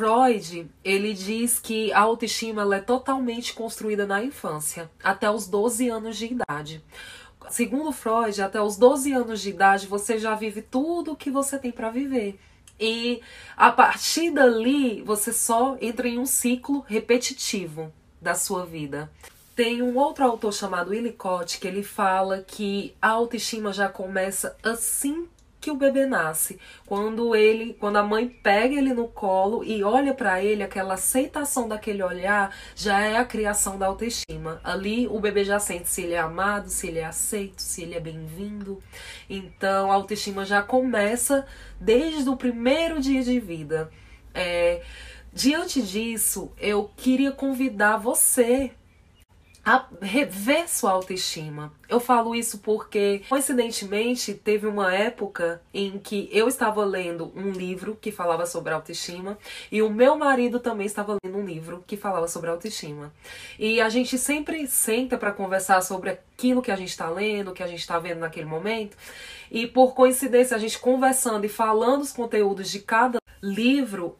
Freud, ele diz que a autoestima é totalmente construída na infância, até os 12 anos de idade. Segundo Freud, até os 12 anos de idade você já vive tudo o que você tem para viver. E a partir dali você só entra em um ciclo repetitivo da sua vida. Tem um outro autor chamado Winnicott que ele fala que a autoestima já começa assim que o bebê nasce, quando ele, quando a mãe pega ele no colo e olha para ele, aquela aceitação daquele olhar já é a criação da autoestima. Ali o bebê já sente se ele é amado, se ele é aceito, se ele é bem-vindo. Então a autoestima já começa desde o primeiro dia de vida. É, diante disso, eu queria convidar você a rever sua autoestima. Eu falo isso porque, coincidentemente, teve uma época em que eu estava lendo um livro que falava sobre autoestima e o meu marido também estava lendo um livro que falava sobre autoestima. E a gente sempre senta para conversar sobre aquilo que a gente está lendo, que a gente está vendo naquele momento. E por coincidência, a gente conversando e falando os conteúdos de cada livro,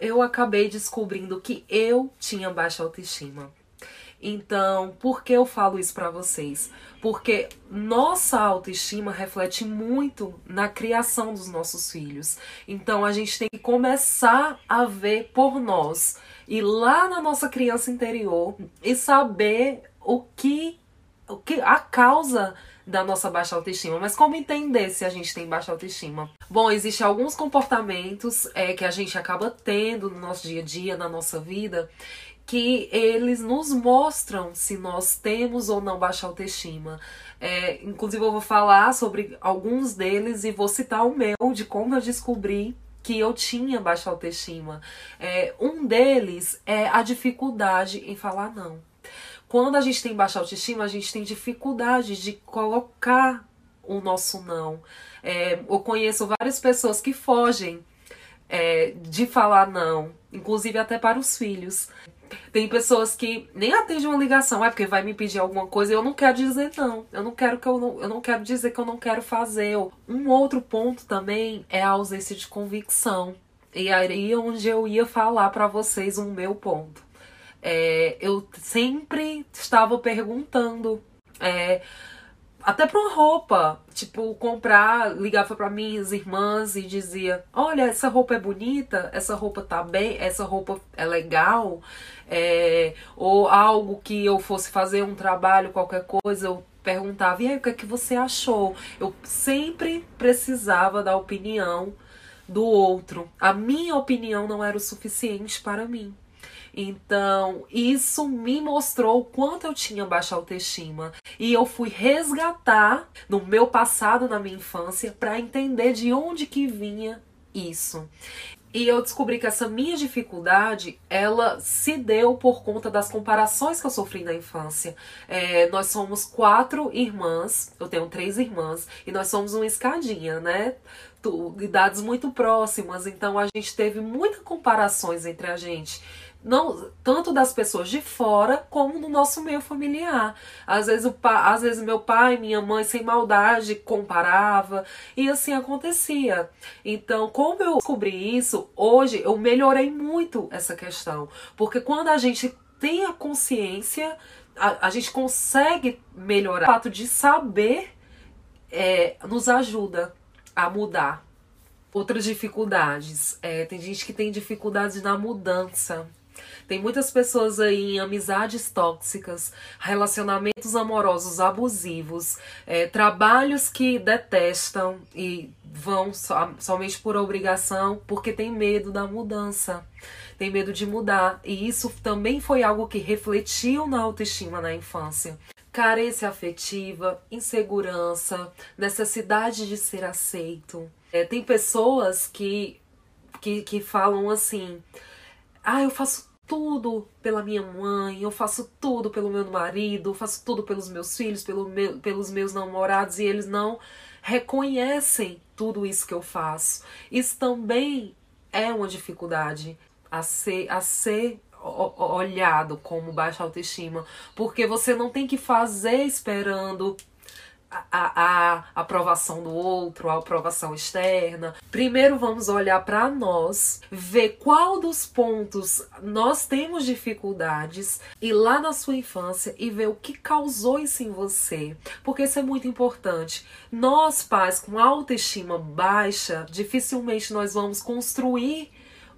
eu acabei descobrindo que eu tinha baixa autoestima. Então, por que eu falo isso para vocês? Porque nossa autoestima reflete muito na criação dos nossos filhos. Então, a gente tem que começar a ver por nós, ir lá na nossa criança interior e saber o que, o que a causa da nossa baixa autoestima. Mas como entender se a gente tem baixa autoestima? Bom, existem alguns comportamentos é, que a gente acaba tendo no nosso dia a dia, na nossa vida, que eles nos mostram se nós temos ou não baixa autoestima. É, inclusive, eu vou falar sobre alguns deles e vou citar o meu, de como eu descobri que eu tinha baixa autoestima. É, um deles é a dificuldade em falar não. Quando a gente tem baixa autoestima, a gente tem dificuldade de colocar o nosso não. É, eu conheço várias pessoas que fogem é, de falar não, inclusive até para os filhos. Tem pessoas que nem atendem uma ligação, é porque vai me pedir alguma coisa e eu não quero dizer não. Eu não quero que eu não, eu não quero dizer que eu não quero fazer. Um outro ponto também é a ausência de convicção. E aí é onde eu ia falar para vocês o meu ponto. É, eu sempre estava perguntando. É, até pra uma roupa. Tipo, comprar, ligava para minhas irmãs e dizia: Olha, essa roupa é bonita, essa roupa tá bem, essa roupa é legal. É, ou algo que eu fosse fazer um trabalho, qualquer coisa, eu perguntava: E aí, o que é que você achou? Eu sempre precisava da opinião do outro. A minha opinião não era o suficiente para mim. Então, isso me mostrou o quanto eu tinha baixa autoestima. E eu fui resgatar no meu passado, na minha infância, para entender de onde que vinha isso. E eu descobri que essa minha dificuldade, ela se deu por conta das comparações que eu sofri na infância. É, nós somos quatro irmãs, eu tenho três irmãs, e nós somos uma escadinha, né? Idades muito próximas, então a gente teve muitas comparações entre a gente não tanto das pessoas de fora como no nosso meio familiar. Às vezes, o pa, às vezes meu pai, minha mãe, sem maldade, comparava e assim acontecia. Então, como eu descobri isso, hoje eu melhorei muito essa questão, porque quando a gente tem a consciência, a, a gente consegue melhorar. O fato de saber é, nos ajuda a mudar. Outras dificuldades. É, tem gente que tem dificuldades na mudança. Tem muitas pessoas aí em amizades tóxicas, relacionamentos amorosos abusivos, é, trabalhos que detestam e vão so, somente por obrigação porque tem medo da mudança, tem medo de mudar. E isso também foi algo que refletiu na autoestima na infância carência afetiva, insegurança, necessidade de ser aceito. É, tem pessoas que, que, que falam assim: ah, eu faço tudo pela minha mãe, eu faço tudo pelo meu marido, eu faço tudo pelos meus filhos, pelo meu, pelos meus namorados e eles não reconhecem tudo isso que eu faço. Isso também é uma dificuldade a ser, a ser olhado como baixa autoestima, porque você não tem que fazer esperando a, a, aprovação do outro, a aprovação externa. Primeiro vamos olhar para nós, ver qual dos pontos nós temos dificuldades e lá na sua infância e ver o que causou isso em você, porque isso é muito importante. Nós pais com autoestima baixa, dificilmente nós vamos construir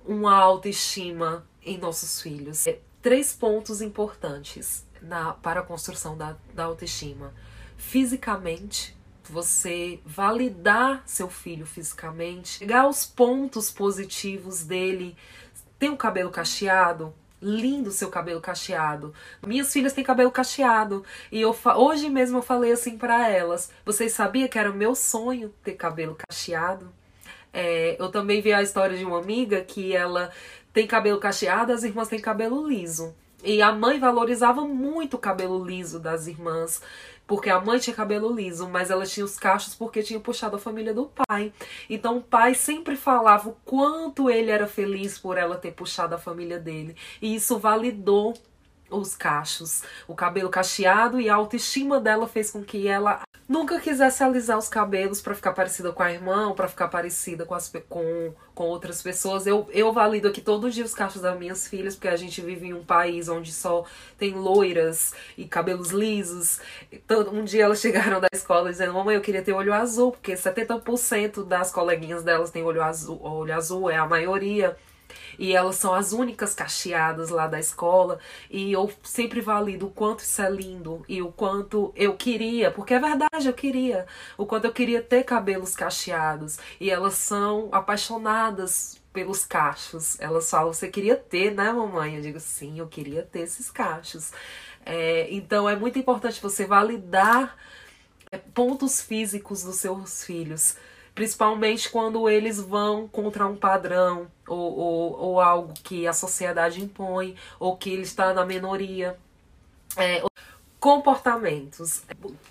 uma autoestima em nossos filhos. É, três pontos importantes na, para a construção da, da autoestima fisicamente, você validar seu filho fisicamente, pegar os pontos positivos dele. Tem um cabelo cacheado? Lindo seu cabelo cacheado. Minhas filhas têm cabelo cacheado e eu hoje mesmo eu falei assim para elas. Vocês sabiam que era meu sonho ter cabelo cacheado? É, eu também vi a história de uma amiga que ela tem cabelo cacheado, as irmãs têm cabelo liso. E a mãe valorizava muito o cabelo liso das irmãs porque a mãe tinha cabelo liso, mas ela tinha os cachos porque tinha puxado a família do pai. Então o pai sempre falava o quanto ele era feliz por ela ter puxado a família dele. E isso validou os cachos, o cabelo cacheado e a autoestima dela fez com que ela nunca quisesse alisar os cabelos para ficar parecida com a irmã, para ficar parecida com, as, com, com outras pessoas. Eu, eu valido aqui todos os dias os cachos das minhas filhas, porque a gente vive em um país onde só tem loiras e cabelos lisos. Então, um dia elas chegaram da escola dizendo: Mamãe, eu queria ter olho azul, porque 70% das coleguinhas delas têm olho azul, olho azul, é a maioria e elas são as únicas cacheadas lá da escola e eu sempre valido o quanto isso é lindo e o quanto eu queria, porque é verdade, eu queria, o quanto eu queria ter cabelos cacheados e elas são apaixonadas pelos cachos. Elas falam, você queria ter, né, mamãe? Eu digo, sim, eu queria ter esses cachos. É, então é muito importante você validar é, pontos físicos dos seus filhos principalmente quando eles vão contra um padrão ou, ou, ou algo que a sociedade impõe ou que ele está na minoria. É, comportamentos.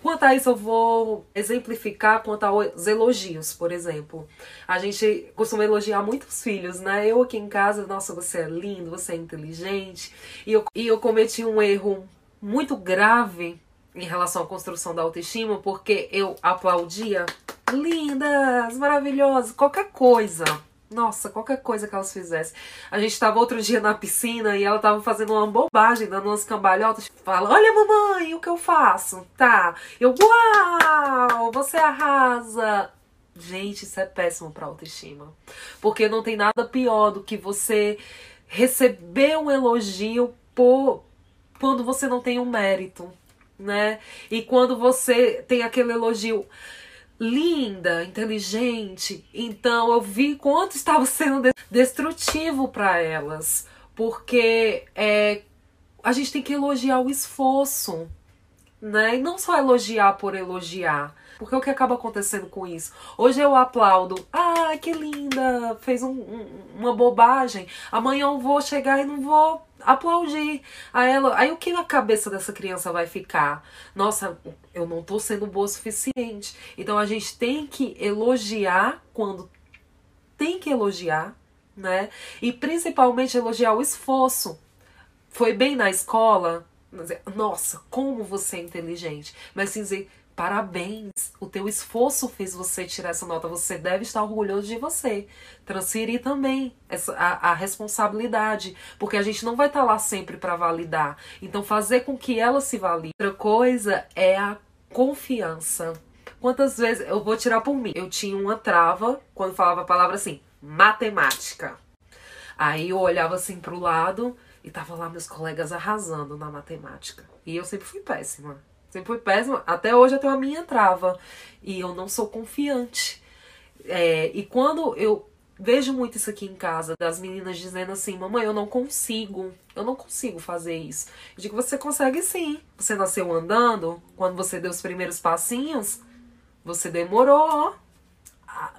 Quanto a isso, eu vou exemplificar quanto aos elogios, por exemplo. A gente costuma elogiar muitos filhos, né? Eu aqui em casa, nossa, você é lindo, você é inteligente. E eu, e eu cometi um erro muito grave em relação à construção da autoestima, porque eu aplaudia lindas, maravilhosas, qualquer coisa. Nossa, qualquer coisa que elas fizessem. A gente estava outro dia na piscina e ela estava fazendo uma bobagem, dando umas cambalhotas. Fala, olha mamãe, o que eu faço? Tá. Eu, uau, você arrasa. Gente, isso é péssimo pra autoestima. Porque não tem nada pior do que você receber um elogio por quando você não tem um mérito, né? E quando você tem aquele elogio linda, inteligente. Então eu vi quanto estava sendo destrutivo para elas, porque é, a gente tem que elogiar o esforço, né? E não só elogiar por elogiar. Porque o que acaba acontecendo com isso? Hoje eu aplaudo, ah, que linda, fez um, um, uma bobagem. Amanhã eu vou chegar e não vou aplaudir a ela. Aí o que na cabeça dessa criança vai ficar? Nossa, eu não tô sendo boa o suficiente. Então a gente tem que elogiar quando tem que elogiar, né? E principalmente elogiar o esforço. Foi bem na escola? Nossa, como você é inteligente. Mas sim dizer, Parabéns, o teu esforço fez você tirar essa nota. Você deve estar orgulhoso de você. Transferir também essa, a, a responsabilidade, porque a gente não vai estar lá sempre para validar. Então, fazer com que ela se valide. Outra coisa é a confiança. Quantas vezes eu vou tirar por mim? Eu tinha uma trava quando falava a palavra assim, matemática. Aí eu olhava assim pro lado e tava lá meus colegas arrasando na matemática. E eu sempre fui péssima. Sempre fui péssima. Até hoje eu tenho a minha trava. E eu não sou confiante. É, e quando eu vejo muito isso aqui em casa, das meninas dizendo assim: Mamãe, eu não consigo. Eu não consigo fazer isso. Eu digo: Você consegue sim. Você nasceu andando. Quando você deu os primeiros passinhos, você demorou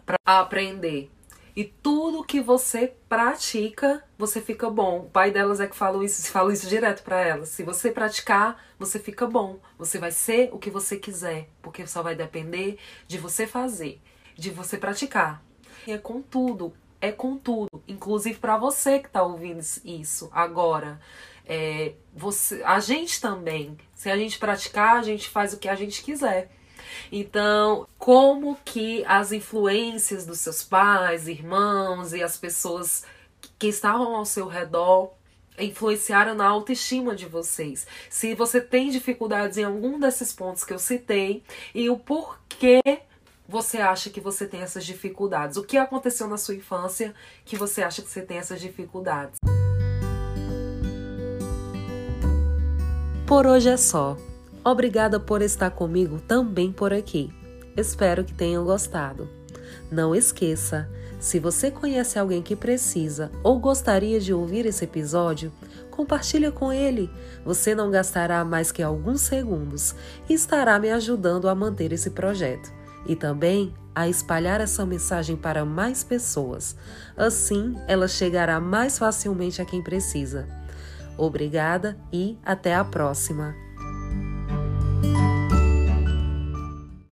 para aprender. E tudo que você pratica, você fica bom. O pai delas é que fala isso, fala isso direto para elas. Se você praticar, você fica bom. Você vai ser o que você quiser, porque só vai depender de você fazer, de você praticar. E é com tudo, é com tudo, inclusive para você que tá ouvindo isso agora. É, você, a gente também, se a gente praticar, a gente faz o que a gente quiser. Então, como que as influências dos seus pais, irmãos e as pessoas que estavam ao seu redor influenciaram na autoestima de vocês. Se você tem dificuldades em algum desses pontos que eu citei e o porquê você acha que você tem essas dificuldades? O que aconteceu na sua infância que você acha que você tem essas dificuldades? Por hoje é só. Obrigada por estar comigo também por aqui. Espero que tenham gostado. Não esqueça, se você conhece alguém que precisa ou gostaria de ouvir esse episódio, compartilha com ele. Você não gastará mais que alguns segundos e estará me ajudando a manter esse projeto e também a espalhar essa mensagem para mais pessoas. Assim, ela chegará mais facilmente a quem precisa. Obrigada e até a próxima!